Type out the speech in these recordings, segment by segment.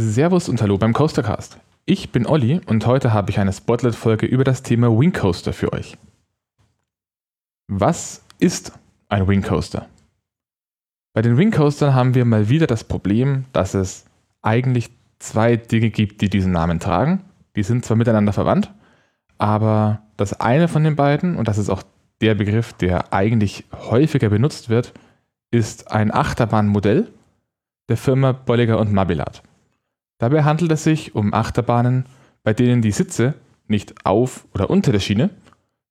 Servus und hallo beim Coastercast. Ich bin Olli und heute habe ich eine Spotlight-Folge über das Thema Wing Coaster für euch. Was ist ein Wing Coaster? Bei den Wing Coastern haben wir mal wieder das Problem, dass es eigentlich zwei Dinge gibt, die diesen Namen tragen. Die sind zwar miteinander verwandt, aber das eine von den beiden, und das ist auch der Begriff, der eigentlich häufiger benutzt wird, ist ein Achterbahnmodell der Firma Bolliger und Mabillat. Dabei handelt es sich um Achterbahnen, bei denen die Sitze nicht auf oder unter der Schiene,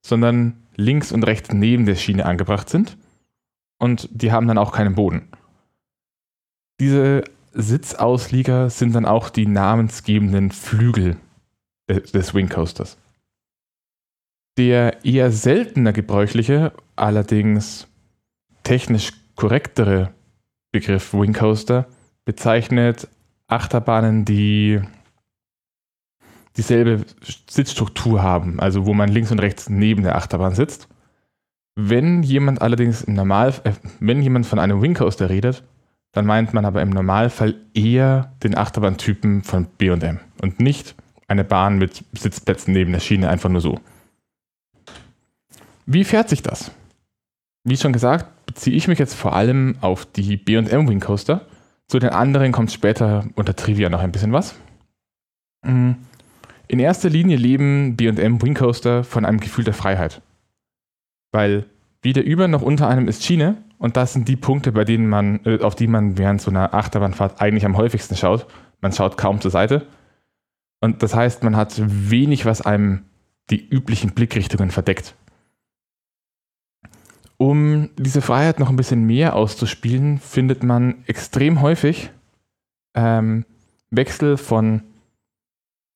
sondern links und rechts neben der Schiene angebracht sind und die haben dann auch keinen Boden. Diese Sitzauslieger sind dann auch die namensgebenden Flügel des Wing Coasters. Der eher seltener gebräuchliche, allerdings technisch korrektere Begriff Wing Coaster bezeichnet Achterbahnen, die dieselbe Sitzstruktur haben, also wo man links und rechts neben der Achterbahn sitzt. Wenn jemand allerdings im Normal, äh, wenn jemand von einem Wing Coaster redet, dann meint man aber im Normalfall eher den Achterbahntypen von B&M und nicht eine Bahn mit Sitzplätzen neben der Schiene, einfach nur so. Wie fährt sich das? Wie schon gesagt, beziehe ich mich jetzt vor allem auf die B&M Wing Coaster. Zu den anderen kommt später unter Trivia noch ein bisschen was. Mm. In erster Linie leben B&M Wing Coaster von einem Gefühl der Freiheit. Weil weder über noch unter einem ist Schiene und das sind die Punkte, bei denen man, äh, auf die man während so einer Achterbahnfahrt eigentlich am häufigsten schaut. Man schaut kaum zur Seite. Und das heißt, man hat wenig, was einem die üblichen Blickrichtungen verdeckt. Um diese Freiheit noch ein bisschen mehr auszuspielen, findet man extrem häufig ähm, Wechsel von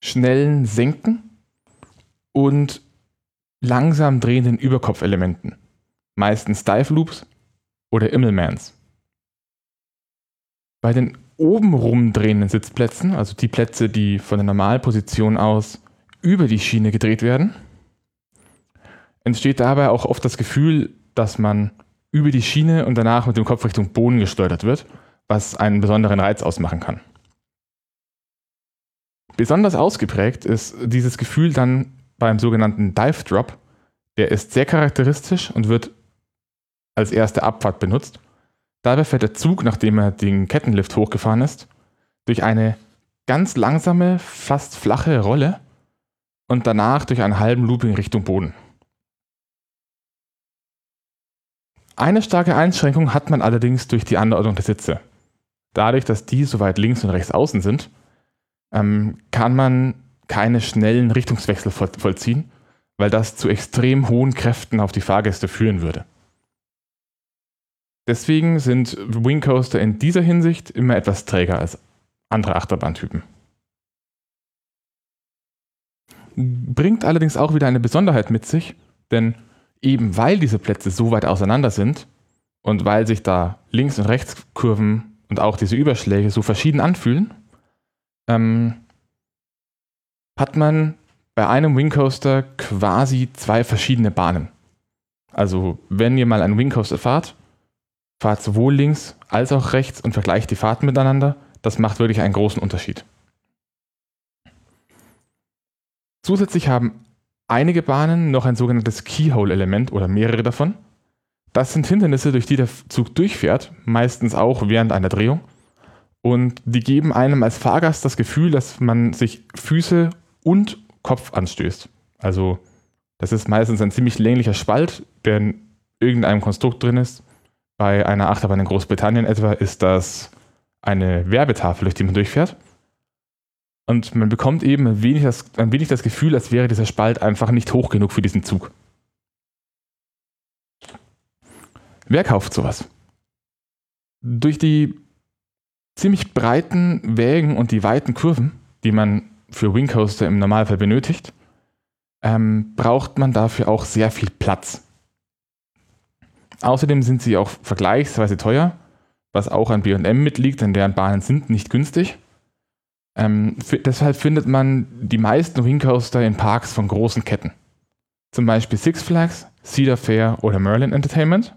schnellen Senken und langsam drehenden Überkopfelementen. Meistens Dive Loops oder Immelmans. Bei den oben rumdrehenden Sitzplätzen, also die Plätze, die von der Normalposition aus über die Schiene gedreht werden, entsteht dabei auch oft das Gefühl, dass man über die Schiene und danach mit dem Kopf Richtung Boden gesteuert wird, was einen besonderen Reiz ausmachen kann. Besonders ausgeprägt ist dieses Gefühl dann beim sogenannten Dive Drop. Der ist sehr charakteristisch und wird als erste Abfahrt benutzt. Dabei fährt der Zug, nachdem er den Kettenlift hochgefahren ist, durch eine ganz langsame, fast flache Rolle und danach durch einen halben Looping Richtung Boden. Eine starke Einschränkung hat man allerdings durch die Anordnung der Sitze. Dadurch, dass die so weit links und rechts außen sind, ähm, kann man keine schnellen Richtungswechsel vollziehen, weil das zu extrem hohen Kräften auf die Fahrgäste führen würde. Deswegen sind Wing Coaster in dieser Hinsicht immer etwas träger als andere Achterbahntypen. Bringt allerdings auch wieder eine Besonderheit mit sich, denn eben weil diese Plätze so weit auseinander sind und weil sich da Links- und Rechtskurven und auch diese Überschläge so verschieden anfühlen, ähm, hat man bei einem Wing Coaster quasi zwei verschiedene Bahnen. Also wenn ihr mal einen Wing Coaster fahrt, fahrt sowohl links als auch rechts und vergleicht die Fahrten miteinander. Das macht wirklich einen großen Unterschied. Zusätzlich haben einige Bahnen noch ein sogenanntes Keyhole-Element oder mehrere davon. Das sind Hindernisse, durch die der Zug durchfährt, meistens auch während einer Drehung. Und die geben einem als Fahrgast das Gefühl, dass man sich Füße und Kopf anstößt. Also das ist meistens ein ziemlich länglicher Spalt, der in irgendeinem Konstrukt drin ist. Bei einer Achterbahn in Großbritannien etwa ist das eine Werbetafel, durch die man durchfährt. Und man bekommt eben ein wenig, das, ein wenig das Gefühl, als wäre dieser Spalt einfach nicht hoch genug für diesen Zug. Wer kauft sowas? Durch die ziemlich breiten Wägen und die weiten Kurven, die man für Wing Coaster im Normalfall benötigt, ähm, braucht man dafür auch sehr viel Platz. Außerdem sind sie auch vergleichsweise teuer, was auch an BM mitliegt, denn deren Bahnen sind nicht günstig. Ähm, deshalb findet man die meisten Wing Coaster in Parks von großen Ketten. Zum Beispiel Six Flags, Cedar Fair oder Merlin Entertainment.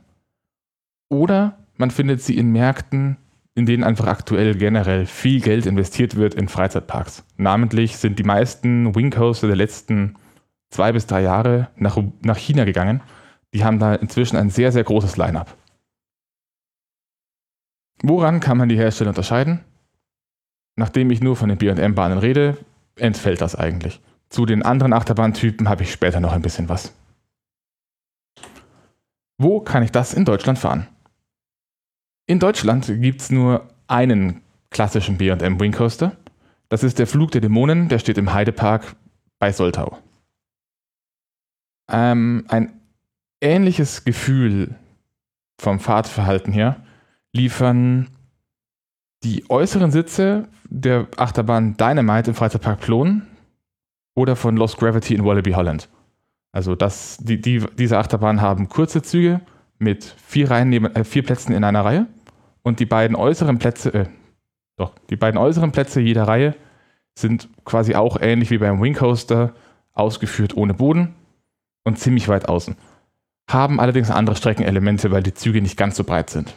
Oder man findet sie in Märkten, in denen einfach aktuell generell viel Geld investiert wird in Freizeitparks. Namentlich sind die meisten Wing Coaster der letzten zwei bis drei Jahre nach, nach China gegangen. Die haben da inzwischen ein sehr, sehr großes Line-up. Woran kann man die Hersteller unterscheiden? Nachdem ich nur von den BM-Bahnen rede, entfällt das eigentlich. Zu den anderen Achterbahntypen habe ich später noch ein bisschen was. Wo kann ich das in Deutschland fahren? In Deutschland gibt es nur einen klassischen BM Wing Coaster. Das ist der Flug der Dämonen, der steht im Heidepark bei Soltau. Ähm, ein ähnliches Gefühl vom Fahrtverhalten her liefern die äußeren Sitze der Achterbahn Dynamite im Freizeitpark Plon oder von Lost Gravity in Wallaby Holland. Also das, die, die, diese Achterbahnen haben kurze Züge mit vier, Reihen neben, äh, vier Plätzen in einer Reihe und die beiden äußeren Plätze, äh, doch, die beiden äußeren Plätze jeder Reihe sind quasi auch ähnlich wie beim Wing Coaster ausgeführt ohne Boden und ziemlich weit außen. Haben allerdings andere Streckenelemente, weil die Züge nicht ganz so breit sind.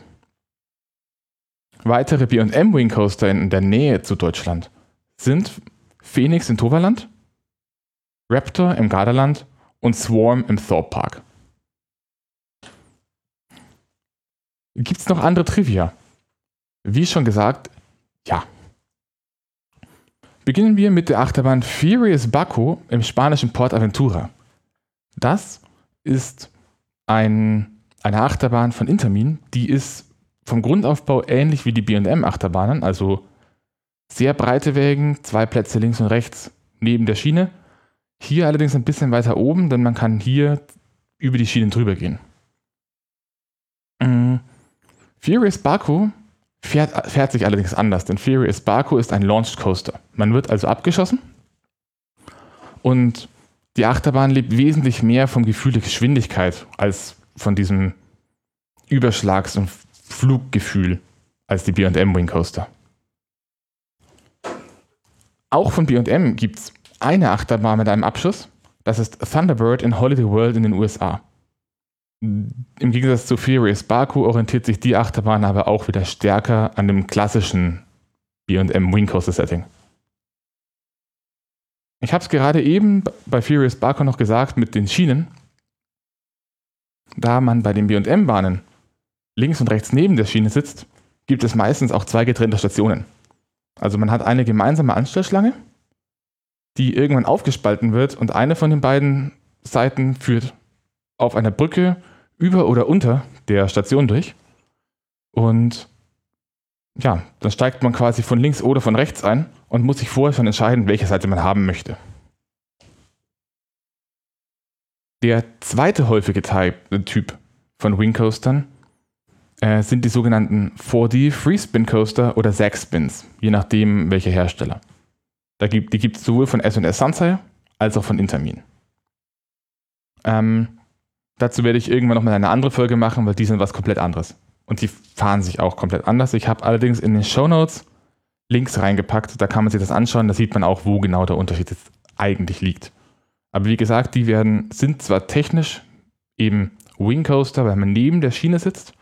Weitere BM Wing Coaster in der Nähe zu Deutschland sind Phoenix in Toverland, Raptor im Gardaland und Swarm im Thorpe Park. Gibt es noch andere Trivia? Wie schon gesagt, ja. Beginnen wir mit der Achterbahn Furious Baco im spanischen Port Aventura. Das ist ein, eine Achterbahn von Intermin, die ist vom Grundaufbau ähnlich wie die BM-Achterbahnen, also sehr breite Wägen, zwei Plätze links und rechts neben der Schiene. Hier allerdings ein bisschen weiter oben, denn man kann hier über die Schienen drüber gehen. Mhm. Furious Baku fährt, fährt sich allerdings anders, denn Furious Baku ist ein Launched Coaster. Man wird also abgeschossen und die Achterbahn lebt wesentlich mehr vom Gefühl der Geschwindigkeit als von diesem Überschlags- und Fluggefühl als die BM Wing Coaster. Auch von BM gibt es eine Achterbahn mit einem Abschuss. Das ist Thunderbird in Holiday World in den USA. Im Gegensatz zu Furious Baku orientiert sich die Achterbahn aber auch wieder stärker an dem klassischen BM Wing Coaster Setting. Ich habe es gerade eben bei Furious Baku noch gesagt mit den Schienen. Da man bei den BM-Bahnen links und rechts neben der Schiene sitzt, gibt es meistens auch zwei getrennte Stationen. Also man hat eine gemeinsame Anstellschlange, die irgendwann aufgespalten wird und eine von den beiden Seiten führt auf einer Brücke über oder unter der Station durch. Und ja, dann steigt man quasi von links oder von rechts ein und muss sich vorher schon entscheiden, welche Seite man haben möchte. Der zweite häufige Typ von Wing Coastern äh, sind die sogenannten 4D Free Spin Coaster oder Zack Spins, je nachdem welcher Hersteller. Da gibt, die gibt es sowohl von S&S Sunsire als auch von Intermin. Ähm, dazu werde ich irgendwann nochmal eine andere Folge machen, weil die sind was komplett anderes. Und die fahren sich auch komplett anders. Ich habe allerdings in den Show Notes Links reingepackt, da kann man sich das anschauen, da sieht man auch, wo genau der Unterschied jetzt eigentlich liegt. Aber wie gesagt, die werden, sind zwar technisch eben Wing Coaster, weil man neben der Schiene sitzt,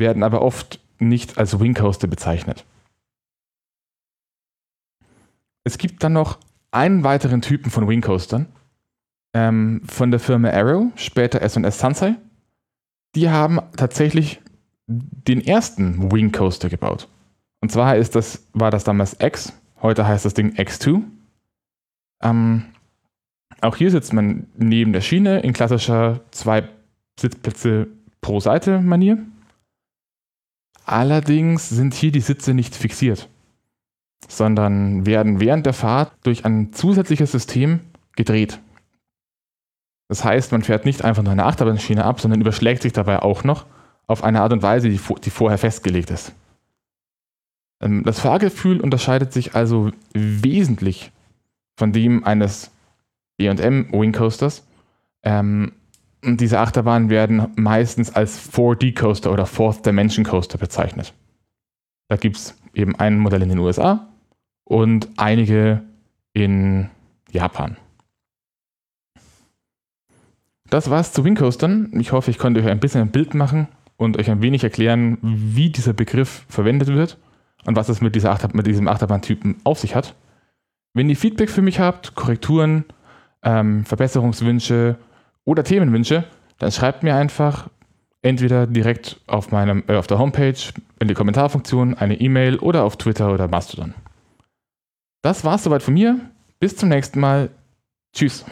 werden aber oft nicht als Wing Coaster bezeichnet. Es gibt dann noch einen weiteren Typen von Wing Coastern ähm, von der Firma Arrow, später S&S Sansei. Die haben tatsächlich den ersten Wing Coaster gebaut. Und zwar ist das, war das damals X, heute heißt das Ding X2. Ähm, auch hier sitzt man neben der Schiene in klassischer zwei Sitzplätze pro Seite Manier. Allerdings sind hier die Sitze nicht fixiert, sondern werden während der Fahrt durch ein zusätzliches System gedreht. Das heißt, man fährt nicht einfach nur eine Achterbahnschiene ab, sondern überschlägt sich dabei auch noch auf eine Art und Weise, die, die vorher festgelegt ist. Ähm, das Fahrgefühl unterscheidet sich also wesentlich von dem eines BM Wing Coasters. Ähm, und diese Achterbahnen werden meistens als 4D Coaster oder Fourth Dimension Coaster bezeichnet. Da gibt es eben ein Modell in den USA und einige in Japan. Das war's zu Wing Coastern. Ich hoffe, ich konnte euch ein bisschen ein Bild machen und euch ein wenig erklären, wie dieser Begriff verwendet wird und was es mit, dieser Achter, mit diesem Achterbahntypen auf sich hat. Wenn ihr Feedback für mich habt, Korrekturen, ähm, Verbesserungswünsche oder Themenwünsche, dann schreibt mir einfach entweder direkt auf, meinem, äh, auf der Homepage in die Kommentarfunktion, eine E-Mail oder auf Twitter oder Mastodon. Das war's soweit von mir. Bis zum nächsten Mal. Tschüss.